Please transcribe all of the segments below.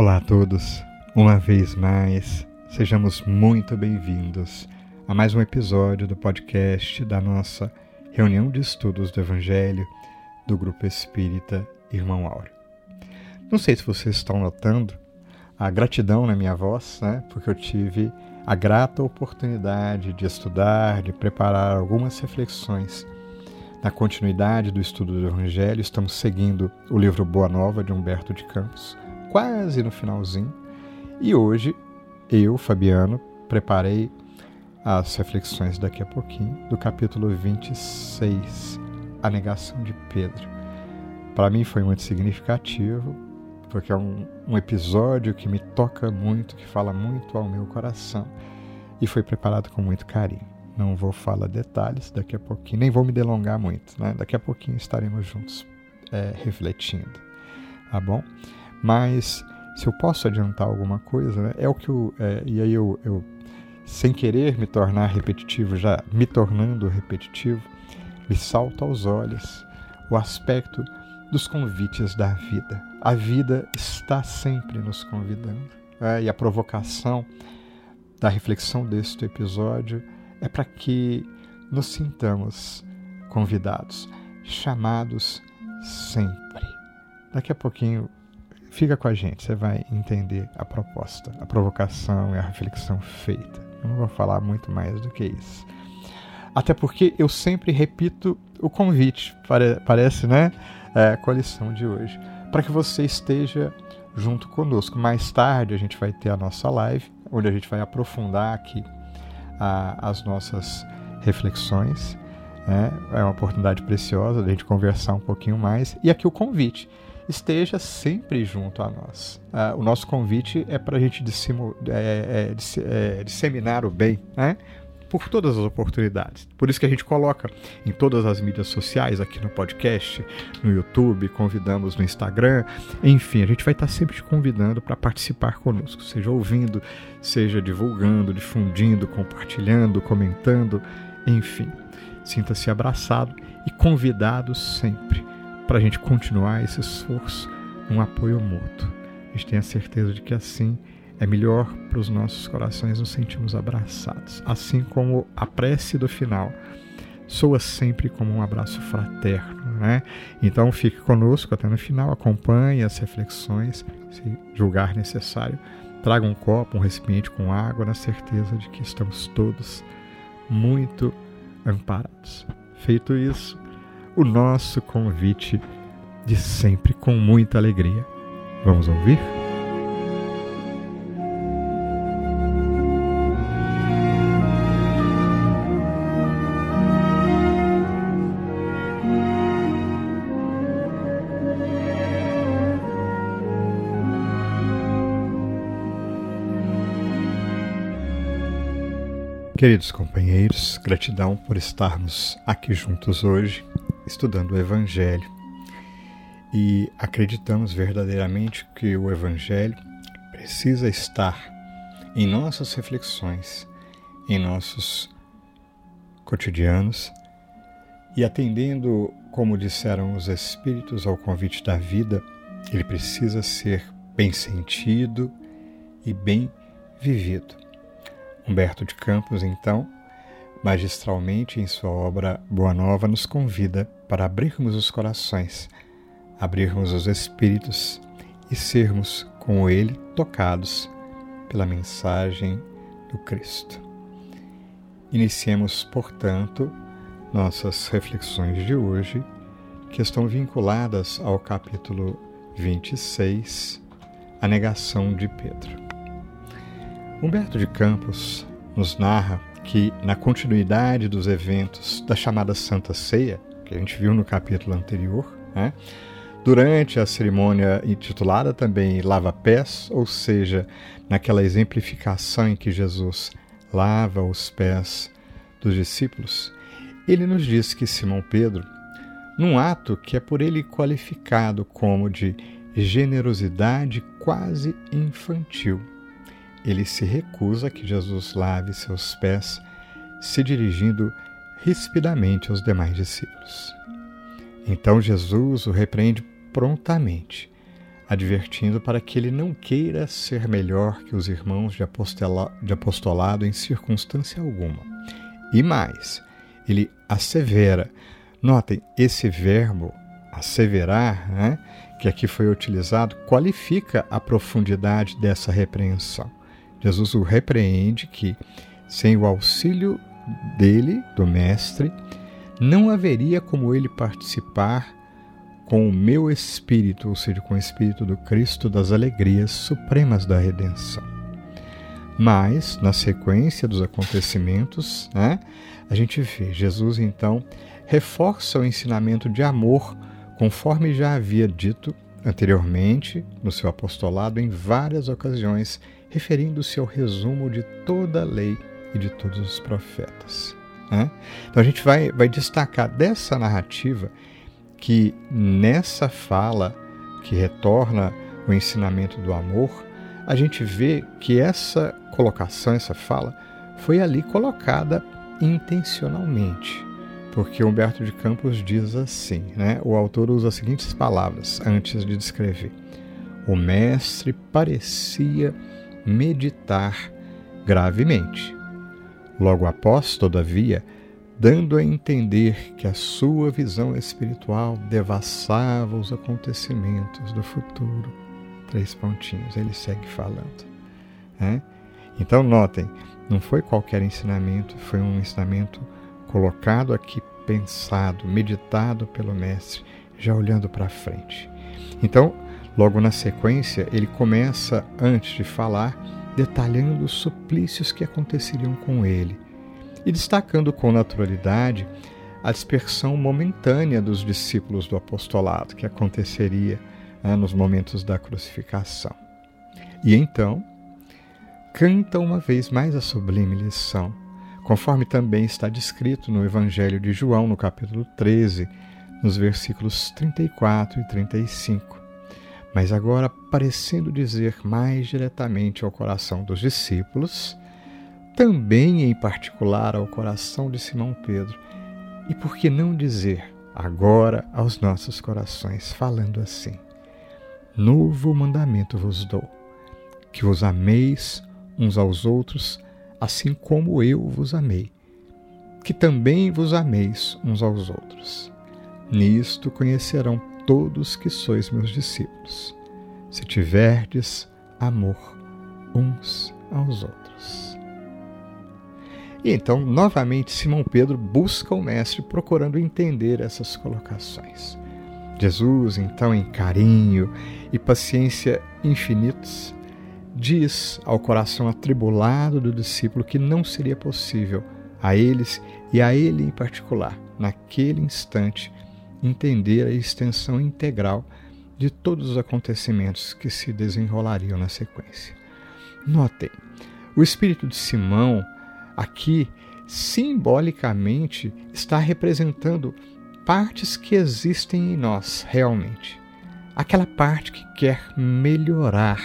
Olá a todos, uma vez mais, sejamos muito bem-vindos a mais um episódio do podcast da nossa reunião de estudos do Evangelho do Grupo Espírita Irmão Áureo. Não sei se vocês estão notando a gratidão na minha voz, né? porque eu tive a grata oportunidade de estudar, de preparar algumas reflexões. Na continuidade do estudo do Evangelho, estamos seguindo o livro Boa Nova de Humberto de Campos quase no finalzinho. E hoje eu, Fabiano, preparei as reflexões daqui a pouquinho do capítulo 26, A Negação de Pedro. Para mim foi muito significativo, porque é um, um episódio que me toca muito, que fala muito ao meu coração e foi preparado com muito carinho. Não vou falar detalhes daqui a pouquinho, nem vou me delongar muito, né? Daqui a pouquinho estaremos juntos é, refletindo, tá bom? Mas se eu posso adiantar alguma coisa, né, é o que eu. É, e aí eu, eu, sem querer me tornar repetitivo, já me tornando repetitivo, me salta aos olhos o aspecto dos convites da vida. A vida está sempre nos convidando. É, e a provocação da reflexão deste episódio é para que nos sintamos convidados, chamados sempre. Daqui a pouquinho Fica com a gente, você vai entender a proposta, a provocação e a reflexão feita. Eu não vou falar muito mais do que isso. Até porque eu sempre repito o convite, parece, né? É, com a lição de hoje, para que você esteja junto conosco. Mais tarde a gente vai ter a nossa live, onde a gente vai aprofundar aqui a, as nossas reflexões. Né? É uma oportunidade preciosa de a gente conversar um pouquinho mais. E aqui o convite esteja sempre junto a nós. Uh, o nosso convite é para a gente é, é, é, disseminar o bem, né? por todas as oportunidades. Por isso que a gente coloca em todas as mídias sociais, aqui no podcast, no YouTube, convidamos no Instagram, enfim, a gente vai estar sempre te convidando para participar conosco, seja ouvindo, seja divulgando, difundindo, compartilhando, comentando, enfim. Sinta-se abraçado e convidado sempre para a gente continuar esse esforço, um apoio mútuo. A gente tem a certeza de que assim é melhor para os nossos corações nos sentirmos abraçados. Assim como a prece do final soa sempre como um abraço fraterno, né? Então fique conosco até no final, acompanhe as reflexões, se julgar necessário. Traga um copo, um recipiente com água, na certeza de que estamos todos muito amparados. Feito isso, o nosso convite de sempre com muita alegria. Vamos ouvir? Queridos companheiros, gratidão por estarmos aqui juntos hoje estudando o Evangelho e acreditamos verdadeiramente que o Evangelho precisa estar em nossas reflexões, em nossos cotidianos e atendendo, como disseram os Espíritos, ao convite da vida, ele precisa ser bem sentido e bem vivido. Humberto de Campos, então, magistralmente em sua obra Boa Nova, nos convida para abrirmos os corações, abrirmos os espíritos e sermos com ele tocados pela mensagem do Cristo. Iniciemos, portanto, nossas reflexões de hoje, que estão vinculadas ao capítulo 26, a negação de Pedro. Humberto de Campos nos narra que, na continuidade dos eventos da chamada Santa Ceia, que a gente viu no capítulo anterior, né? durante a cerimônia intitulada também Lava Pés, ou seja, naquela exemplificação em que Jesus lava os pés dos discípulos, ele nos diz que Simão Pedro, num ato que é por ele qualificado como de generosidade quase infantil, ele se recusa que Jesus lave seus pés, se dirigindo rispidamente aos demais discípulos. Então Jesus o repreende prontamente, advertindo para que ele não queira ser melhor que os irmãos de, de apostolado em circunstância alguma. E mais, ele assevera. Notem, esse verbo asseverar, né, que aqui foi utilizado, qualifica a profundidade dessa repreensão. Jesus o repreende que, sem o auxílio dele, do Mestre, não haveria como ele participar com o meu espírito, ou seja, com o espírito do Cristo, das alegrias supremas da redenção. Mas, na sequência dos acontecimentos, né, a gente vê Jesus então reforça o ensinamento de amor, conforme já havia dito anteriormente no seu apostolado em várias ocasiões, referindo-se ao resumo de toda a lei e de todos os profetas. Né? Então a gente vai, vai destacar dessa narrativa que nessa fala que retorna o ensinamento do amor, a gente vê que essa colocação, essa fala, foi ali colocada intencionalmente. Porque Humberto de Campos diz assim, né? o autor usa as seguintes palavras antes de descrever. O mestre parecia meditar gravemente Logo após, todavia, dando a entender que a sua visão espiritual devassava os acontecimentos do futuro. Três pontinhos, ele segue falando. Né? Então, notem, não foi qualquer ensinamento, foi um ensinamento colocado aqui, pensado, meditado pelo Mestre, já olhando para frente. Então, logo na sequência, ele começa, antes de falar, detalhando os suplícios que aconteceriam com ele e destacando com naturalidade a dispersão momentânea dos discípulos do apostolado que aconteceria né, nos momentos da crucificação. E então, canta uma vez mais a sublime lição, conforme também está descrito no Evangelho de João, no capítulo 13, nos versículos 34 e 35 mas agora parecendo dizer mais diretamente ao coração dos discípulos, também em particular ao coração de Simão Pedro, e por que não dizer agora aos nossos corações, falando assim: Novo mandamento vos dou, que vos ameis uns aos outros, assim como eu vos amei, que também vos ameis uns aos outros. Nisto conhecerão todos que sois meus discípulos, se tiverdes amor uns aos outros. E então, novamente, Simão Pedro busca o Mestre procurando entender essas colocações. Jesus, então, em carinho e paciência infinitos, diz ao coração atribulado do discípulo que não seria possível a eles e a ele em particular, naquele instante, entender a extensão integral de todos os acontecimentos que se desenrolariam na sequência. Notem, o espírito de Simão aqui simbolicamente está representando partes que existem em nós realmente. Aquela parte que quer melhorar,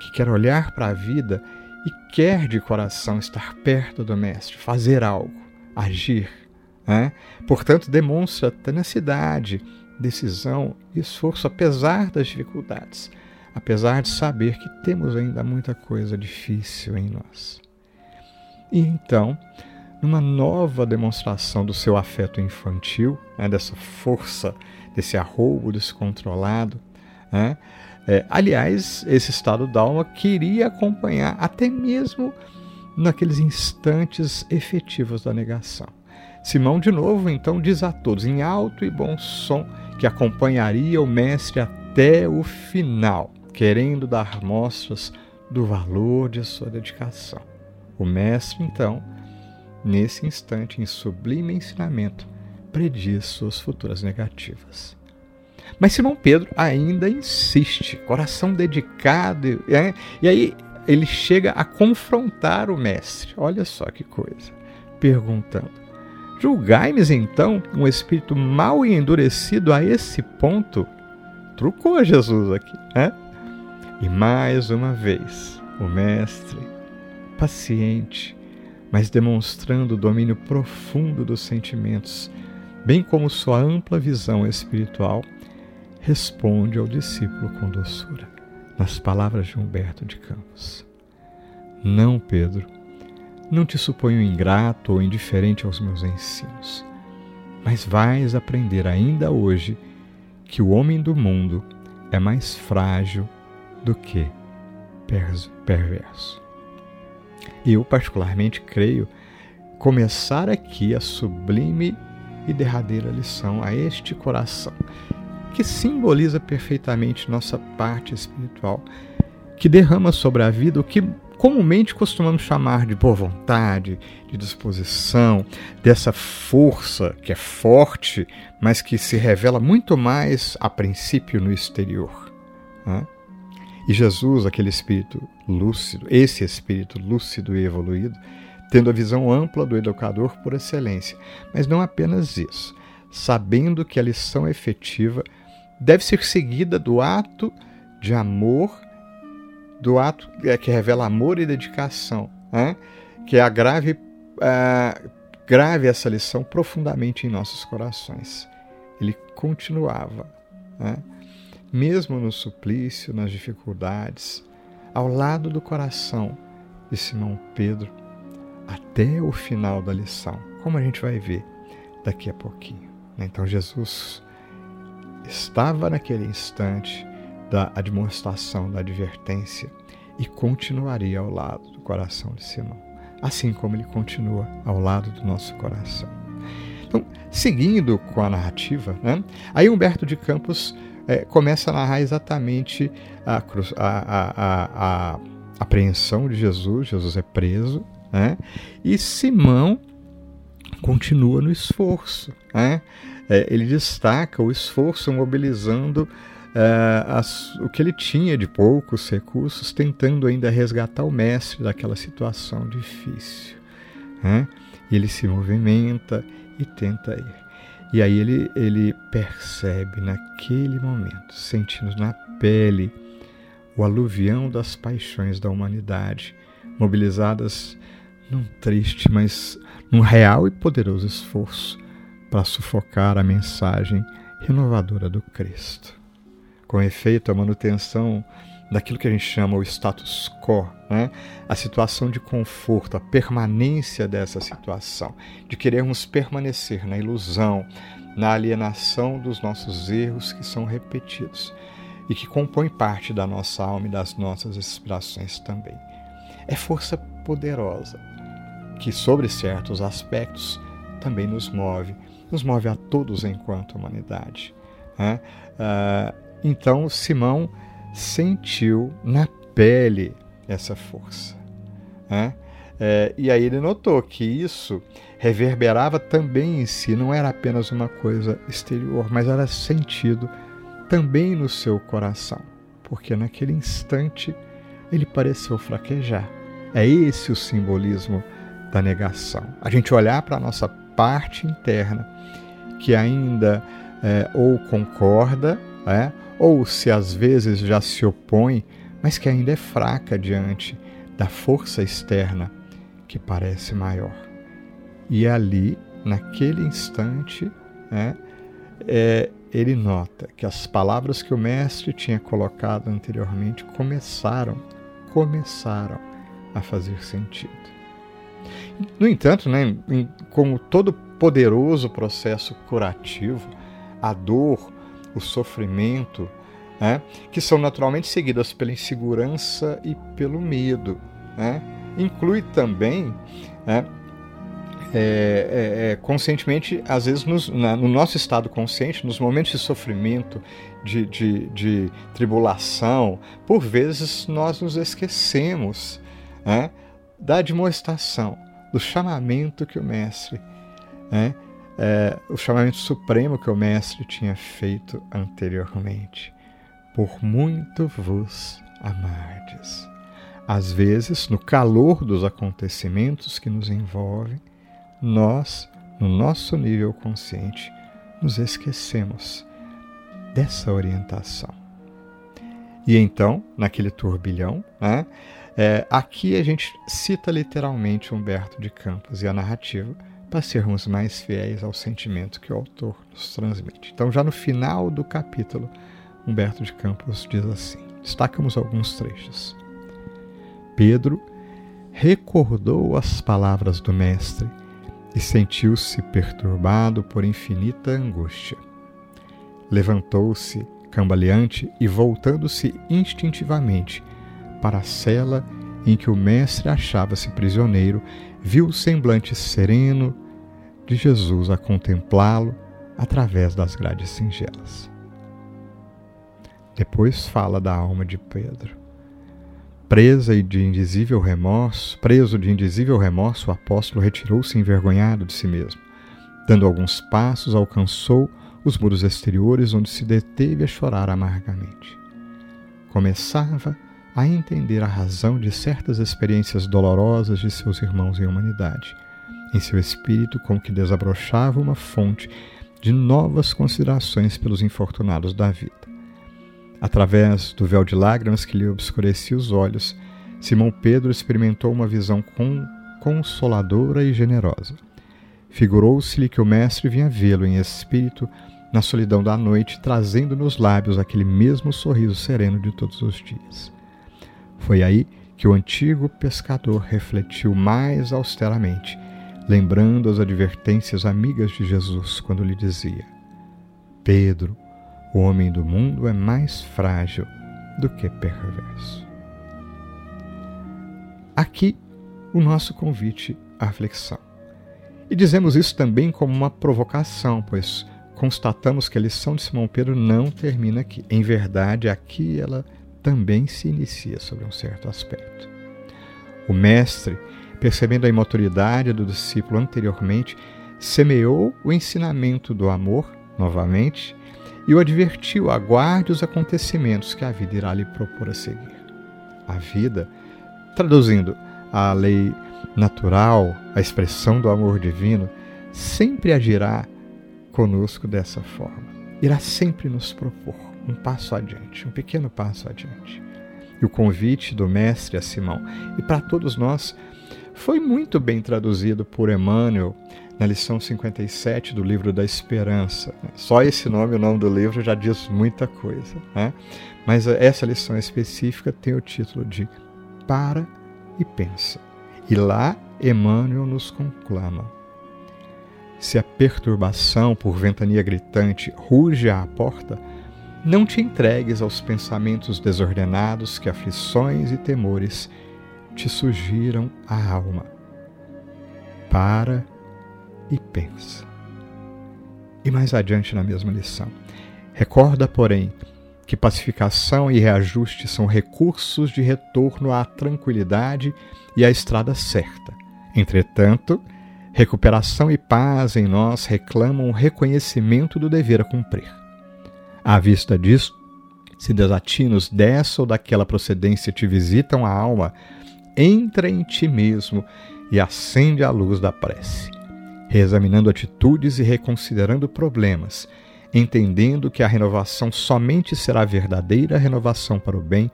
que quer olhar para a vida e quer de coração estar perto do Mestre, fazer algo, agir né? Portanto, demonstra tenacidade, decisão e esforço, apesar das dificuldades, apesar de saber que temos ainda muita coisa difícil em nós. E então, numa nova demonstração do seu afeto infantil, né, dessa força, desse arroubo descontrolado, né, é, aliás, esse estado d'alma queria acompanhar até mesmo naqueles instantes efetivos da negação. Simão, de novo, então diz a todos, em alto e bom som, que acompanharia o Mestre até o final, querendo dar mostras do valor de sua dedicação. O Mestre, então, nesse instante, em sublime ensinamento, prediz suas futuras negativas. Mas Simão Pedro ainda insiste, coração dedicado, é? e aí ele chega a confrontar o Mestre. Olha só que coisa, perguntando Julgai-me então um espírito mau e endurecido a esse ponto? Trucou Jesus aqui, né? E mais uma vez, o Mestre, paciente, mas demonstrando o domínio profundo dos sentimentos, bem como sua ampla visão espiritual, responde ao discípulo com doçura, nas palavras de Humberto de Campos: Não, Pedro, não te suponho ingrato ou indiferente aos meus ensinos, mas vais aprender ainda hoje que o homem do mundo é mais frágil do que perverso. Eu, particularmente, creio começar aqui a sublime e derradeira lição a este coração, que simboliza perfeitamente nossa parte espiritual, que derrama sobre a vida o que comumente costumamos chamar de boa vontade, de disposição, dessa força que é forte, mas que se revela muito mais a princípio no exterior. Né? E Jesus, aquele espírito lúcido, esse espírito lúcido e evoluído, tendo a visão ampla do educador por excelência, mas não apenas isso, sabendo que a lição efetiva deve ser seguida do ato de amor, do ato é, que revela amor e dedicação, né? que agrave, uh, grave essa lição profundamente em nossos corações. Ele continuava. Né? mesmo no suplício, nas dificuldades, ao lado do coração de Simão Pedro, até o final da lição, como a gente vai ver daqui a pouquinho. Né? Então, Jesus estava naquele instante da demonstração, da advertência, e continuaria ao lado do coração de Simão, assim como ele continua ao lado do nosso coração. Então, seguindo com a narrativa, né? aí Humberto de Campos é, começa a narrar exatamente a, a, a, a, apreensão de Jesus. Jesus é preso, né? e Simão continua no esforço. Né? É, ele destaca o esforço mobilizando é, as, o que ele tinha de poucos recursos, tentando ainda resgatar o mestre daquela situação difícil. Né? Ele se movimenta e tenta ir. E aí ele, ele percebe naquele momento, sentindo na pele o aluvião das paixões da humanidade, mobilizadas num triste, mas num real e poderoso esforço para sufocar a mensagem renovadora do Cristo. Com efeito, a manutenção daquilo que a gente chama o status quo, né? a situação de conforto, a permanência dessa situação, de querermos permanecer na ilusão, na alienação dos nossos erros que são repetidos e que compõem parte da nossa alma e das nossas aspirações também. É força poderosa que, sobre certos aspectos, também nos move, nos move a todos enquanto humanidade. Né? Ah, então, Simão sentiu na pele essa força. Né? É, e aí ele notou que isso reverberava também em si, não era apenas uma coisa exterior, mas era sentido também no seu coração, porque naquele instante ele pareceu fraquejar. É esse o simbolismo da negação. A gente olhar para a nossa parte interna, que ainda é, ou concorda, é, ou se às vezes já se opõe, mas que ainda é fraca diante da força externa que parece maior. E ali, naquele instante, né, é, ele nota que as palavras que o mestre tinha colocado anteriormente começaram, começaram a fazer sentido. No entanto, né, como todo poderoso processo curativo, a dor o sofrimento, né, que são naturalmente seguidas pela insegurança e pelo medo. Né? Inclui também né, é, é, é, conscientemente, às vezes nos, na, no nosso estado consciente, nos momentos de sofrimento, de, de, de tribulação, por vezes nós nos esquecemos né, da demonstração, do chamamento que o Mestre né, é, o chamamento supremo que o Mestre tinha feito anteriormente. Por muito vos amardes. Às vezes, no calor dos acontecimentos que nos envolvem, nós, no nosso nível consciente, nos esquecemos dessa orientação. E então, naquele turbilhão, né, é, aqui a gente cita literalmente Humberto de Campos e a narrativa para sermos mais fiéis ao sentimento que o autor nos transmite. Então, já no final do capítulo, Humberto de Campos diz assim: destacamos alguns trechos. Pedro recordou as palavras do Mestre e sentiu-se perturbado por infinita angústia. Levantou-se, cambaleante, e voltando-se instintivamente para a cela em que o Mestre achava-se prisioneiro, viu o semblante sereno de Jesus a contemplá-lo através das grades singelas. Depois fala da alma de Pedro. Presa e de indizível remorso, preso de indizível remorso, o apóstolo retirou-se envergonhado de si mesmo. Dando alguns passos, alcançou os muros exteriores, onde se deteve a chorar amargamente. Começava a entender a razão de certas experiências dolorosas de seus irmãos em humanidade. Em seu espírito, como que desabrochava uma fonte de novas considerações pelos infortunados da vida. Através do véu de lágrimas que lhe obscurecia os olhos, Simão Pedro experimentou uma visão consoladora e generosa. Figurou-se-lhe que o Mestre vinha vê-lo em espírito na solidão da noite, trazendo nos lábios aquele mesmo sorriso sereno de todos os dias. Foi aí que o antigo pescador refletiu mais austeramente, lembrando as advertências amigas de Jesus quando lhe dizia: Pedro, o homem do mundo é mais frágil do que perverso. Aqui o nosso convite à reflexão. E dizemos isso também como uma provocação, pois constatamos que a lição de Simão Pedro não termina aqui. Em verdade, aqui ela também se inicia sobre um certo aspecto. O mestre, percebendo a imaturidade do discípulo anteriormente, semeou o ensinamento do amor novamente e o advertiu: aguarde os acontecimentos que a vida irá lhe propor a seguir. A vida, traduzindo a lei natural, a expressão do amor divino, sempre agirá conosco dessa forma. Irá sempre nos propor um passo adiante, um pequeno passo adiante. E o convite do Mestre a Simão, e para todos nós, foi muito bem traduzido por Emmanuel na lição 57 do livro da Esperança. Só esse nome, o nome do livro, já diz muita coisa. Né? Mas essa lição específica tem o título de Para e Pensa. E lá Emmanuel nos conclama. Se a perturbação por ventania gritante ruge à porta, não te entregues aos pensamentos desordenados que aflições e temores te sugiram a alma. Para e pensa. E mais adiante na mesma lição. Recorda, porém, que pacificação e reajuste são recursos de retorno à tranquilidade e à estrada certa. Entretanto, recuperação e paz em nós reclamam o reconhecimento do dever a cumprir. À vista disso, se desatinos dessa ou daquela procedência te visitam a alma, entra em ti mesmo e acende a luz da prece reexaminando atitudes e reconsiderando problemas, entendendo que a renovação somente será verdadeira renovação para o bem,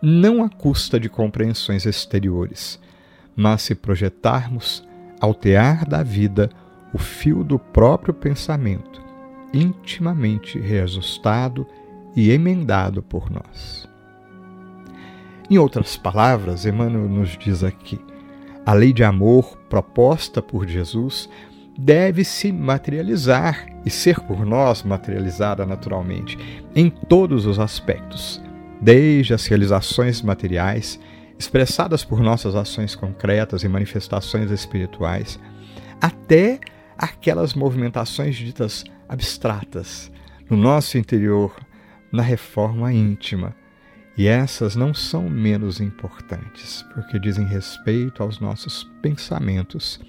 não à custa de compreensões exteriores, mas se projetarmos, altear da vida, o fio do próprio pensamento, intimamente reajustado e emendado por nós. Em outras palavras, Emmanuel nos diz aqui: a lei de amor proposta por Jesus deve se materializar e ser por nós materializada naturalmente em todos os aspectos, desde as realizações materiais, expressadas por nossas ações concretas e manifestações espirituais, até aquelas movimentações ditas abstratas no nosso interior, na reforma íntima. E essas não são menos importantes, porque dizem respeito aos nossos pensamentos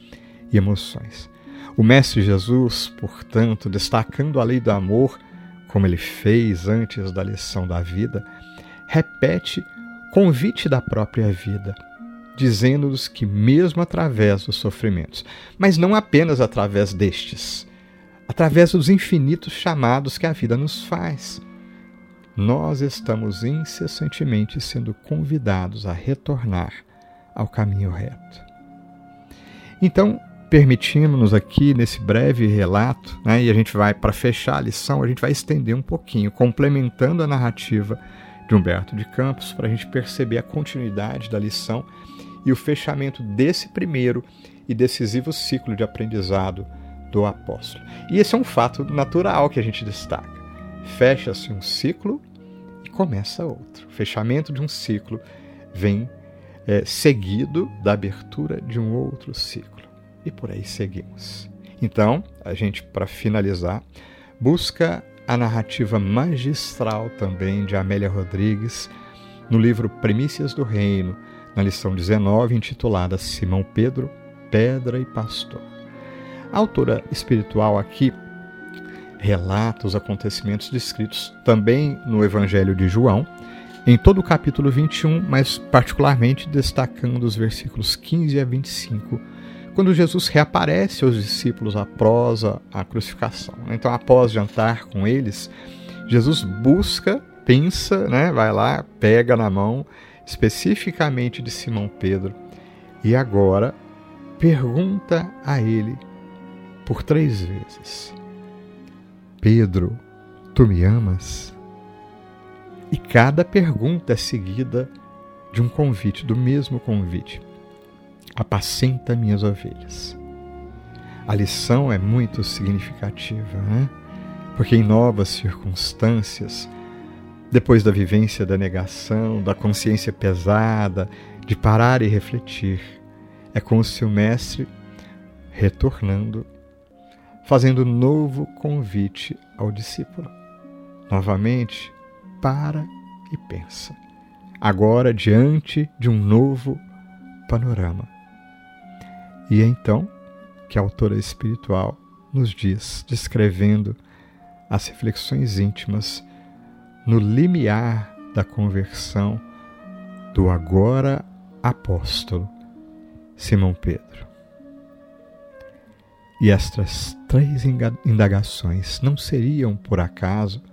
e emoções. O Mestre Jesus, portanto, destacando a lei do amor, como ele fez antes da lição da vida, repete convite da própria vida, dizendo-nos que, mesmo através dos sofrimentos, mas não apenas através destes, através dos infinitos chamados que a vida nos faz, nós estamos incessantemente sendo convidados a retornar ao caminho reto. Então, permitimos-nos aqui nesse breve relato, né, e a gente vai, para fechar a lição, a gente vai estender um pouquinho, complementando a narrativa de Humberto de Campos, para a gente perceber a continuidade da lição e o fechamento desse primeiro e decisivo ciclo de aprendizado do apóstolo. E esse é um fato natural que a gente destaca. Fecha-se um ciclo e começa outro. O fechamento de um ciclo vem é, seguido da abertura de um outro ciclo. E por aí seguimos. Então, a gente, para finalizar, busca a narrativa magistral também de Amélia Rodrigues no livro Primícias do Reino, na lição 19, intitulada Simão Pedro, Pedra e Pastor. A autora espiritual aqui relata os acontecimentos descritos também no Evangelho de João, em todo o capítulo 21, mas particularmente destacando os versículos 15 a 25, quando Jesus reaparece aos discípulos após a crucificação. Então, após jantar com eles, Jesus busca, pensa, né, vai lá, pega na mão especificamente de Simão Pedro e agora pergunta a ele por três vezes: Pedro, tu me amas? E cada pergunta é seguida de um convite, do mesmo convite. Apacenta minhas ovelhas. A lição é muito significativa, né? Porque em novas circunstâncias, depois da vivência da negação, da consciência pesada, de parar e refletir, é como se o Mestre, retornando, fazendo novo convite ao discípulo. Novamente, para e pensa. Agora diante de um novo panorama. E é então que a autora espiritual nos diz, descrevendo as reflexões íntimas no limiar da conversão do agora apóstolo Simão Pedro. E estas três indagações não seriam, por acaso,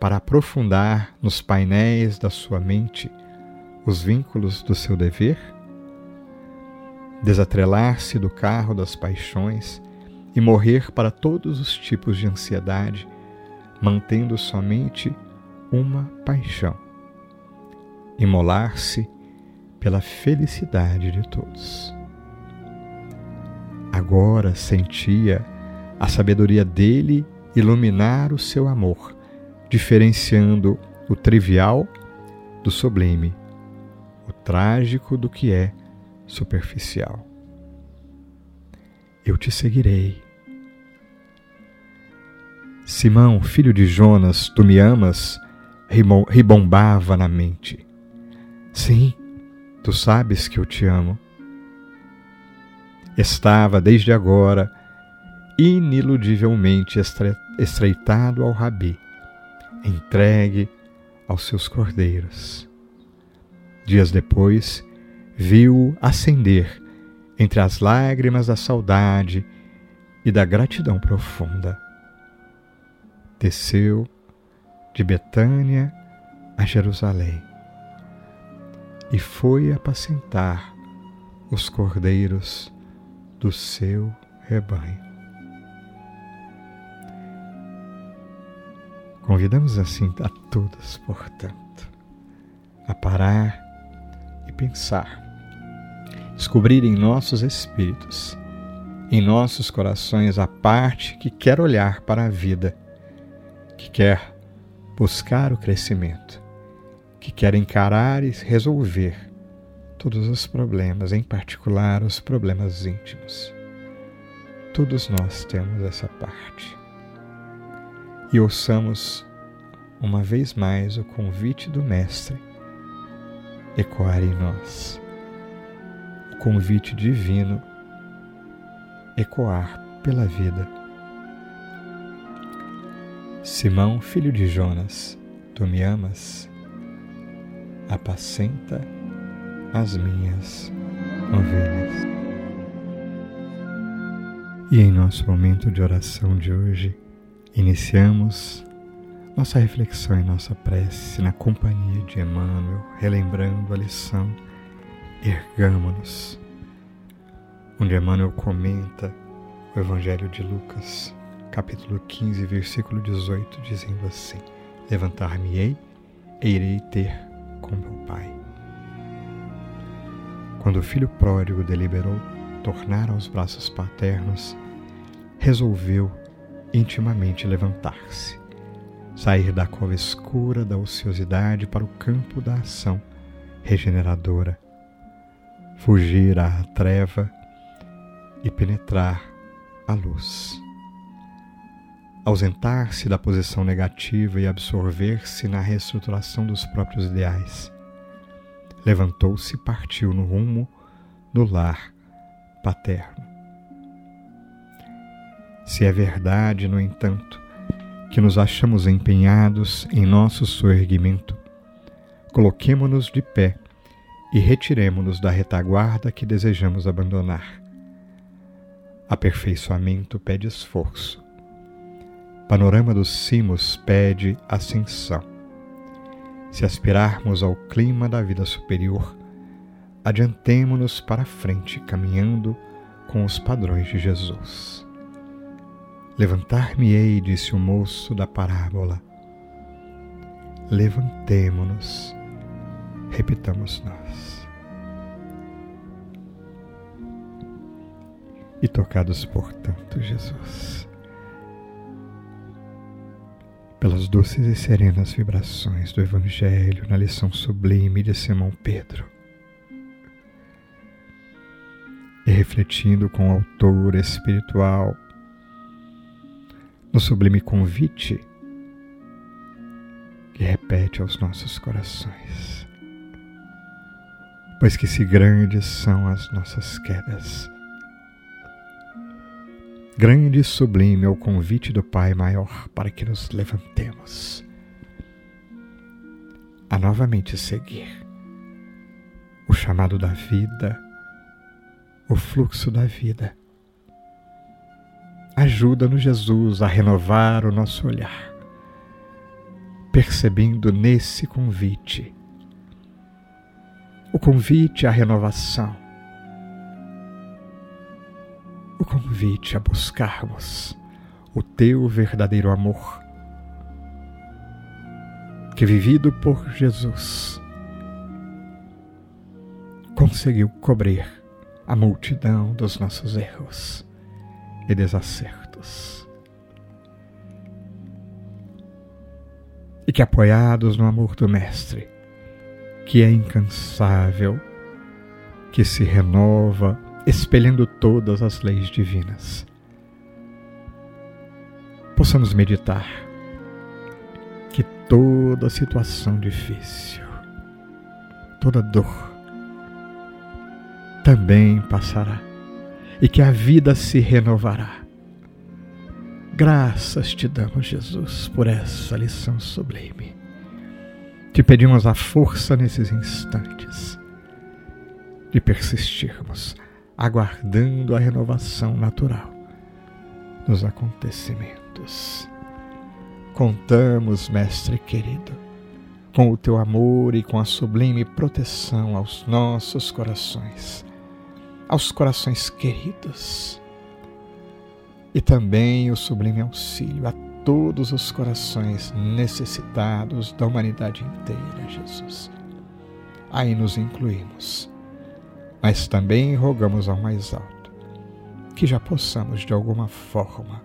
para aprofundar nos painéis da sua mente os vínculos do seu dever? Desatrelar-se do carro das paixões e morrer para todos os tipos de ansiedade, mantendo somente uma paixão. Imolar-se pela felicidade de todos agora sentia a sabedoria dele iluminar o seu amor, diferenciando o trivial do sublime, o trágico do que é superficial. Eu te seguirei. Simão, filho de Jonas, tu me amas? ribombava na mente. Sim, tu sabes que eu te amo estava desde agora iniludivelmente estreitado ao rabi, entregue aos seus cordeiros. Dias depois, viu-o ascender entre as lágrimas da saudade e da gratidão profunda. Desceu de Betânia a Jerusalém e foi apacentar os cordeiros do seu rebanho. Convidamos assim a todos, portanto, a parar e pensar, descobrir em nossos espíritos, em nossos corações, a parte que quer olhar para a vida, que quer buscar o crescimento, que quer encarar e resolver todos os problemas, em particular os problemas íntimos. Todos nós temos essa parte. E ouçamos uma vez mais o convite do Mestre ecoar em nós. O convite divino ecoar pela vida. Simão, filho de Jonas, tu me amas? Apacenta as minhas ovelhas. E em nosso momento de oração de hoje, iniciamos nossa reflexão e nossa prece na companhia de Emmanuel, relembrando a lição Ergamo-nos. onde Emmanuel comenta o Evangelho de Lucas, capítulo 15, versículo 18, dizendo assim: Levantar-me-ei e irei ter com meu pai. Quando o filho pródigo deliberou tornar aos braços paternos, resolveu intimamente levantar-se, sair da cova escura da ociosidade para o campo da ação regeneradora, fugir à treva e penetrar a luz. Ausentar-se da posição negativa e absorver-se na reestruturação dos próprios ideais. Levantou-se e partiu no rumo do lar paterno. Se é verdade, no entanto, que nos achamos empenhados em nosso soerguimento, coloquemo-nos de pé e retiremo-nos da retaguarda que desejamos abandonar. Aperfeiçoamento pede esforço. Panorama dos cimos pede ascensão. Se aspirarmos ao clima da vida superior, adiantemo-nos para frente, caminhando com os padrões de Jesus. Levantar-me-ei, disse o moço da parábola. Levantemo-nos, repitamos nós. E tocados por tanto, Jesus, pelas doces e serenas vibrações do Evangelho na lição sublime de Simão Pedro, e refletindo com o autor espiritual no sublime convite que repete aos nossos corações. Pois que se grandes são as nossas quedas, grande e sublime é o convite do Pai maior para que nos levantemos. A novamente seguir o chamado da vida, o fluxo da vida. Ajuda-nos, Jesus, a renovar o nosso olhar, percebendo nesse convite o convite à renovação, o convite a buscarmos o teu verdadeiro amor, que vivido por Jesus conseguiu cobrir a multidão dos nossos erros e desacertos. E que, apoiados no amor do Mestre, que é incansável, que se renova, espelhando todas as leis divinas, possamos meditar que toda situação difícil, toda dor, também passará e que a vida se renovará. Graças te damos, Jesus, por essa lição sublime. Te pedimos a força nesses instantes de persistirmos, aguardando a renovação natural dos acontecimentos. Contamos, Mestre querido, com o teu amor e com a sublime proteção aos nossos corações aos corações queridos e também o sublime auxílio a todos os corações necessitados da humanidade inteira, Jesus. Aí nos incluímos, mas também rogamos ao mais alto que já possamos, de alguma forma,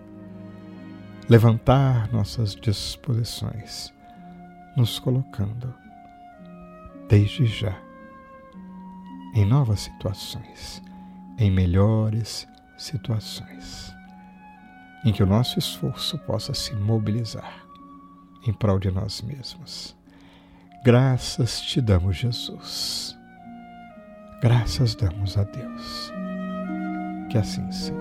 levantar nossas disposições, nos colocando, desde já, em novas situações em melhores situações, em que o nosso esforço possa se mobilizar em prol de nós mesmos. Graças te damos, Jesus. Graças damos a Deus. Que assim seja.